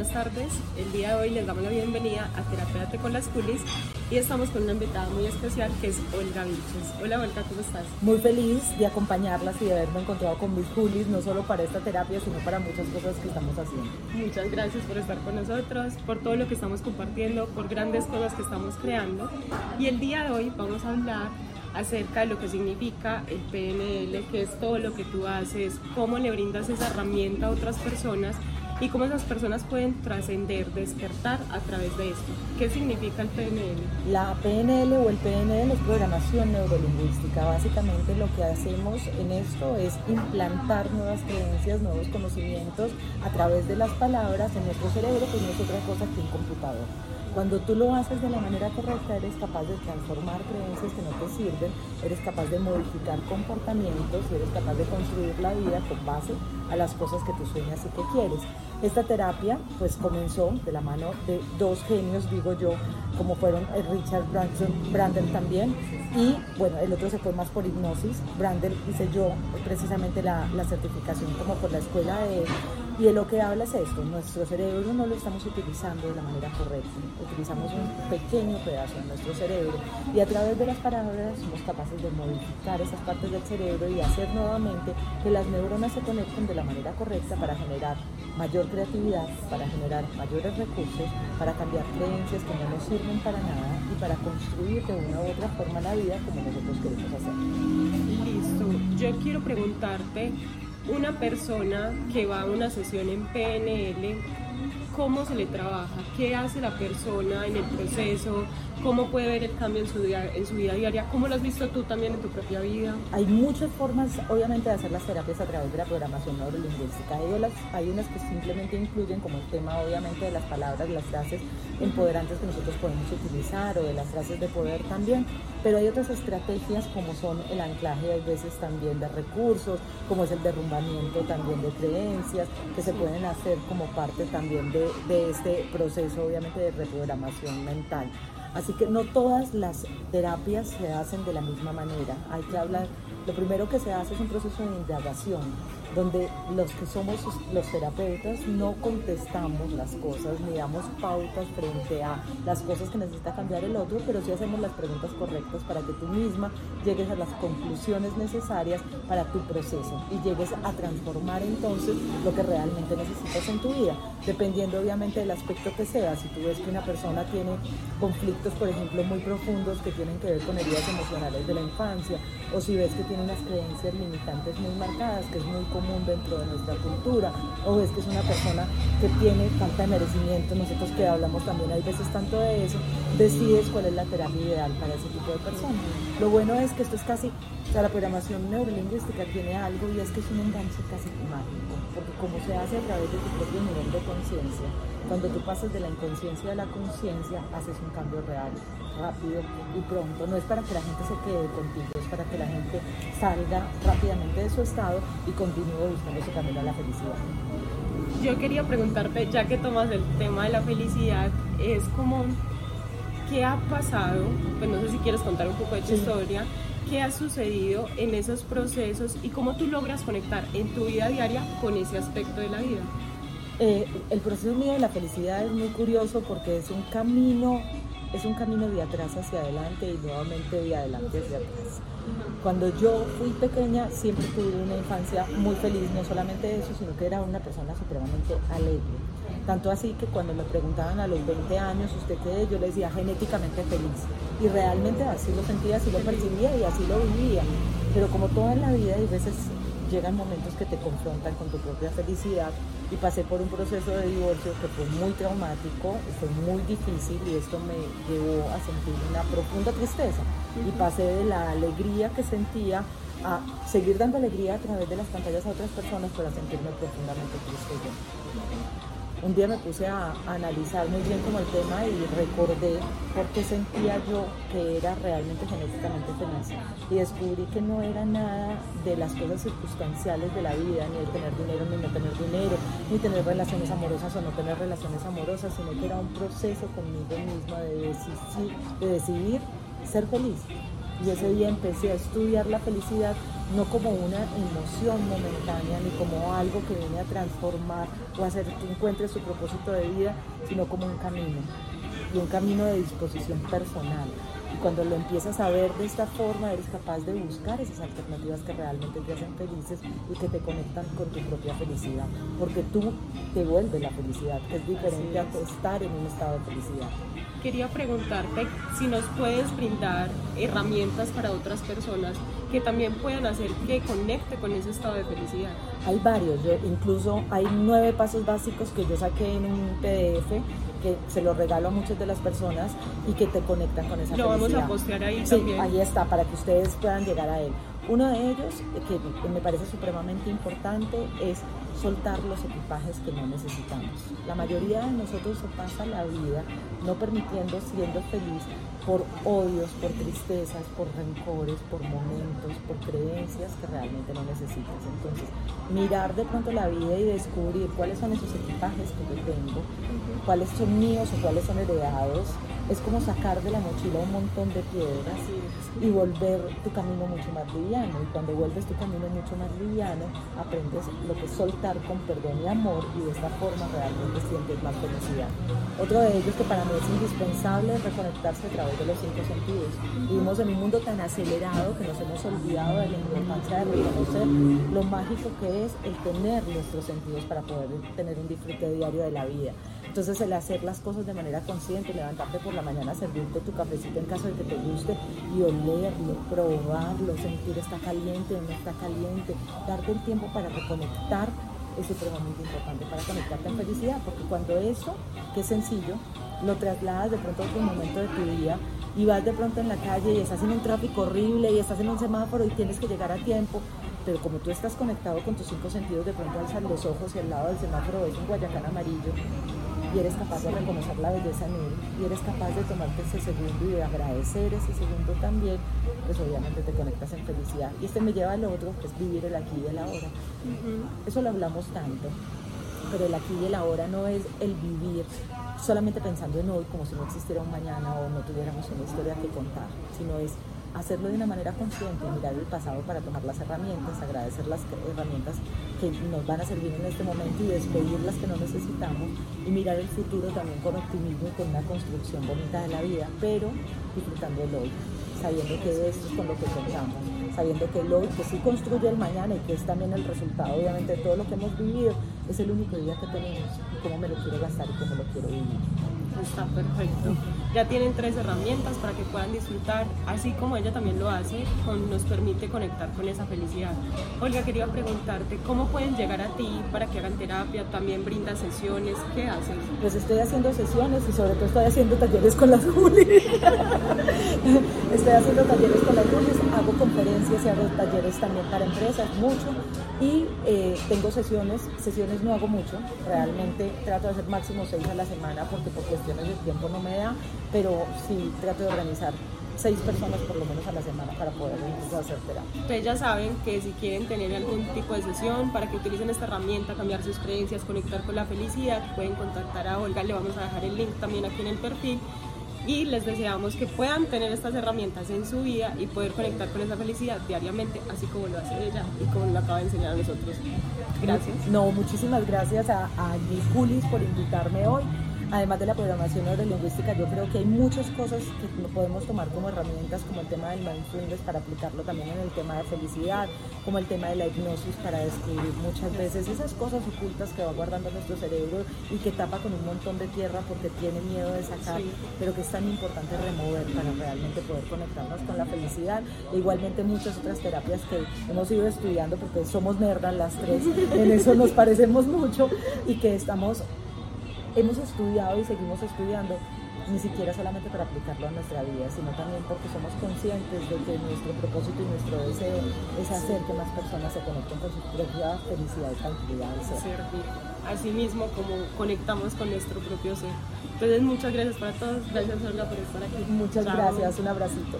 buenas tardes. El día de hoy les damos la bienvenida a Terapéate con las Culis y estamos con una invitada muy especial que es Olga Vilches. Hola Olga, ¿cómo estás? Muy feliz de acompañarlas y de haberme encontrado con mis Culis, no solo para esta terapia, sino para muchas cosas que estamos haciendo. Muchas gracias por estar con nosotros, por todo lo que estamos compartiendo, por grandes cosas que estamos creando. Y el día de hoy vamos a hablar acerca de lo que significa el PNL, que es todo lo que tú haces, cómo le brindas esa herramienta a otras personas y cómo esas personas pueden trascender, despertar a través de esto. ¿Qué significa el PNL? La PNL o el PNL es programación neurolingüística. Básicamente lo que hacemos en esto es implantar nuevas creencias, nuevos conocimientos a través de las palabras en nuestro cerebro, que no es otra cosa que un computador. Cuando tú lo haces de la manera correcta, eres capaz de transformar creencias que no te sirven, eres capaz de modificar comportamientos y eres capaz de construir la vida con base a las cosas que tú sueñas y que quieres. Esta terapia pues comenzó de la mano de dos genios, digo yo, como fueron Richard Branson, Brandon también, y bueno, el otro se fue más por hipnosis. Brandon hice yo precisamente la certificación como por la escuela de y de lo que habla es esto, nuestro cerebro no lo estamos utilizando de la manera correcta, utilizamos un pequeño pedazo de nuestro cerebro y a través de las palabras somos capaces de modificar esas partes del cerebro y hacer nuevamente que las neuronas se conecten de la manera correcta para generar mayor creatividad, para generar mayores recursos, para cambiar creencias que no nos sirven para nada y para construir de una u otra forma la vida como nosotros queremos hacer. Listo, yo quiero preguntarte una persona que va a una sesión en PNL, ¿cómo se le trabaja? ¿Qué hace la persona en el proceso? cómo puede ver el cambio en su, vida, en su vida diaria, cómo lo has visto tú también en tu propia vida. Hay muchas formas, obviamente, de hacer las terapias a través de la programación neurolingüística. Hay, las, hay unas que simplemente incluyen como el tema, obviamente, de las palabras, las frases empoderantes que nosotros podemos utilizar o de las frases de poder también, pero hay otras estrategias como son el anclaje, hay veces también de recursos, como es el derrumbamiento también de creencias, que se pueden hacer como parte también de, de este proceso, obviamente, de reprogramación mental. Así que no todas las terapias se hacen de la misma manera. Hay que hablar, lo primero que se hace es un proceso de indagación donde los que somos los terapeutas no contestamos las cosas ni damos pautas frente a las cosas que necesita cambiar el otro, pero sí hacemos las preguntas correctas para que tú misma llegues a las conclusiones necesarias para tu proceso y llegues a transformar entonces lo que realmente necesitas en tu vida, dependiendo obviamente del aspecto que sea. Si tú ves que una persona tiene conflictos, por ejemplo, muy profundos que tienen que ver con heridas emocionales de la infancia, o si ves que tiene unas creencias limitantes muy marcadas, que es muy común dentro de nuestra cultura, o ves que es una persona que tiene falta de merecimiento, nosotros que hablamos también hay veces tanto de eso, decides cuál es la terapia ideal para ese tipo de personas. Lo bueno es que esto es casi, o sea, la programación neurolingüística tiene algo y es que es un enganche casi mágico, porque como se hace a través de tu propio nivel de conciencia, cuando tú pasas de la inconsciencia a la conciencia, haces un cambio real, rápido y pronto. No es para que la gente se quede contigo, es para que la gente salga rápidamente de su estado y continúe buscando su camino a la felicidad. Yo quería preguntarte, ya que tomas el tema de la felicidad, es como, ¿qué ha pasado? Pues no sé si quieres contar un poco de tu historia. ¿Qué ha sucedido en esos procesos y cómo tú logras conectar en tu vida diaria con ese aspecto de la vida? Eh, el proceso mío de la felicidad es muy curioso porque es un camino, es un camino de atrás hacia adelante y nuevamente de adelante hacia atrás. Cuando yo fui pequeña siempre tuve una infancia muy feliz, no solamente eso, sino que era una persona supremamente alegre. Tanto así que cuando me preguntaban a los 20 años, ¿usted qué es? Yo les decía genéticamente feliz. Y realmente así lo sentía, así lo percibía y así lo vivía. Pero como toda en la vida hay veces llegan momentos que te confrontan con tu propia felicidad y pasé por un proceso de divorcio que fue muy traumático, fue muy difícil y esto me llevó a sentir una profunda tristeza y pasé de la alegría que sentía a seguir dando alegría a través de las pantallas a otras personas, pero a sentirme profundamente triste yo un día me puse a, analizar muy bien como el tema y recordé por qué sentía yo que era realmente genéticamente feliz y descubrí que no era nada de las cosas circunstanciales de la vida, ni el tener dinero ni no tener dinero, ni tener relaciones amorosas o no tener relaciones amorosas, sino que era un proceso conmigo misma de decidir, de decidir ser feliz Y ese día empecé a estudiar la felicidad no como una emoción momentánea ni como algo que viene a transformar o hacer que encuentres su propósito de vida, sino como un camino y un camino de disposición personal. Y cuando lo empiezas a ver de esta forma, eres capaz de buscar esas alternativas que realmente te hacen felices y que te conectan con tu propia felicidad. Porque tú te vuelves la felicidad, que es diferente a estar en un estado de felicidad. Quería preguntarte si nos puedes brindar herramientas para otras personas que también puedan hacer que conecte con ese estado de felicidad. Hay varios, yo, incluso hay nueve pasos básicos que yo saqué en un PDF que se lo regalo a muchas de las personas y que te conectan con esa lo felicidad. Lo vamos a postear ahí sí, también. ahí está, para que ustedes puedan llegar a él. Uno de ellos, que me parece supremamente importante, es soltar los equipajes que no necesitamos. La mayoría de nosotros se pasa la vida no permitiendo, siendo feliz, por odios, por tristezas, por rencores, por momentos, por creencias que realmente no necesitas. Entonces, mirar de pronto la vida y descubrir cuáles son esos equipajes que yo tengo, cuáles son míos o cuáles son heredados, es como sacar de la mochila un montón de piedras y volver tu camino mucho más liviano. Y cuando vuelves tu camino mucho más liviano, aprendes lo que es soltar con perdón y amor y de esta forma realmente sientes más felicidad. Otro de ellos que para mí es indispensable es reconectarse a de los cinco sentidos. Vivimos en un mundo tan acelerado que nos hemos olvidado de la importancia de reconocer lo mágico que es el tener nuestros sentidos para poder tener un disfrute diario de la vida. Entonces el hacer las cosas de manera consciente, levantarte por la mañana, servirte tu cafecito en caso de que te guste y olerlo, probarlo, sentir está caliente o no está caliente, darte el tiempo para reconectar es supremamente importante para conectarte en felicidad, porque cuando eso, que es sencillo, lo trasladas de pronto a otro momento de tu día y vas de pronto en la calle y estás en un tráfico horrible y estás en un semáforo y tienes que llegar a tiempo, pero como tú estás conectado con tus cinco sentidos, de pronto alzas los ojos y al lado del semáforo ves un guayacán amarillo y eres capaz de reconocer la belleza en él y eres capaz de tomarte ese segundo y de agradecer ese segundo también, pues obviamente te conectas en felicidad. Y este me lleva al otro, que es vivir el aquí y el ahora. Eso lo hablamos tanto, pero el aquí y el ahora no es el vivir solamente pensando en hoy como si no existiera un mañana o no tuviéramos una historia que contar, sino es hacerlo de una manera consciente, mirar el pasado para tomar las herramientas, agradecer las herramientas que nos van a servir en este momento y despedir las que no necesitamos y mirar el futuro también con optimismo y con una construcción bonita de la vida, pero disfrutando el hoy, sabiendo que esto es con lo que contamos, sabiendo que el hoy, que sí construye el mañana y que es también el resultado obviamente de todo lo que hemos vivido, es el único día que tenemos cómo me lo quiero gastar y cómo lo quiero vivir. Está perfecto. Ya tienen tres herramientas para que puedan disfrutar, así como ella también lo hace, con, nos permite conectar con esa felicidad. Olga, quería preguntarte, ¿cómo pueden llegar a ti para que hagan terapia? ¿También brindas sesiones? ¿Qué haces? Pues estoy haciendo sesiones y sobre todo estoy haciendo talleres con las Juli. estoy haciendo talleres con las Juli, hago conferencias y hago talleres también para empresas, mucho. Y eh, tengo sesiones, sesiones no hago mucho, realmente trato de hacer máximo seis a la semana porque por cuestiones de tiempo no me da, pero sí trato de organizar seis personas por lo menos a la semana para poder hacer terapia. Ustedes ya saben que si quieren tener algún tipo de sesión para que utilicen esta herramienta, cambiar sus creencias, conectar con la felicidad, pueden contactar a Olga, le vamos a dejar el link también aquí en el perfil y les deseamos que puedan tener estas herramientas en su vida y poder conectar con esa felicidad diariamente, así como lo hace ella y como lo acaba de enseñar a nosotros. Gracias. No, muchísimas gracias a, a Julis por invitarme hoy además de la programación neurolingüística, yo creo que hay muchas cosas que podemos tomar como herramientas, como el tema del mindfulness para aplicarlo también en el tema de felicidad, como el tema de la hipnosis para descubrir muchas veces esas cosas ocultas que va guardando nuestro cerebro y que tapa con un montón de tierra porque tiene miedo de sacar, pero que es tan importante remover para realmente poder conectarnos con la felicidad. E igualmente muchas otras terapias que hemos ido estudiando porque somos nerdas las tres, en eso nos parecemos mucho y que estamos hemos estudiado y seguimos estudiando, ni siquiera solamente para aplicarlo a nuestra vida, sino también porque somos conscientes de que nuestro propósito y nuestro deseo es hacer que más personas se conecten con su propia felicidad y tranquilidad. Servir. Así mismo como conectamos con nuestro propio ser. Entonces muchas gracias para todos, gracias Olga por estar aquí. Muchas gracias, un abracito.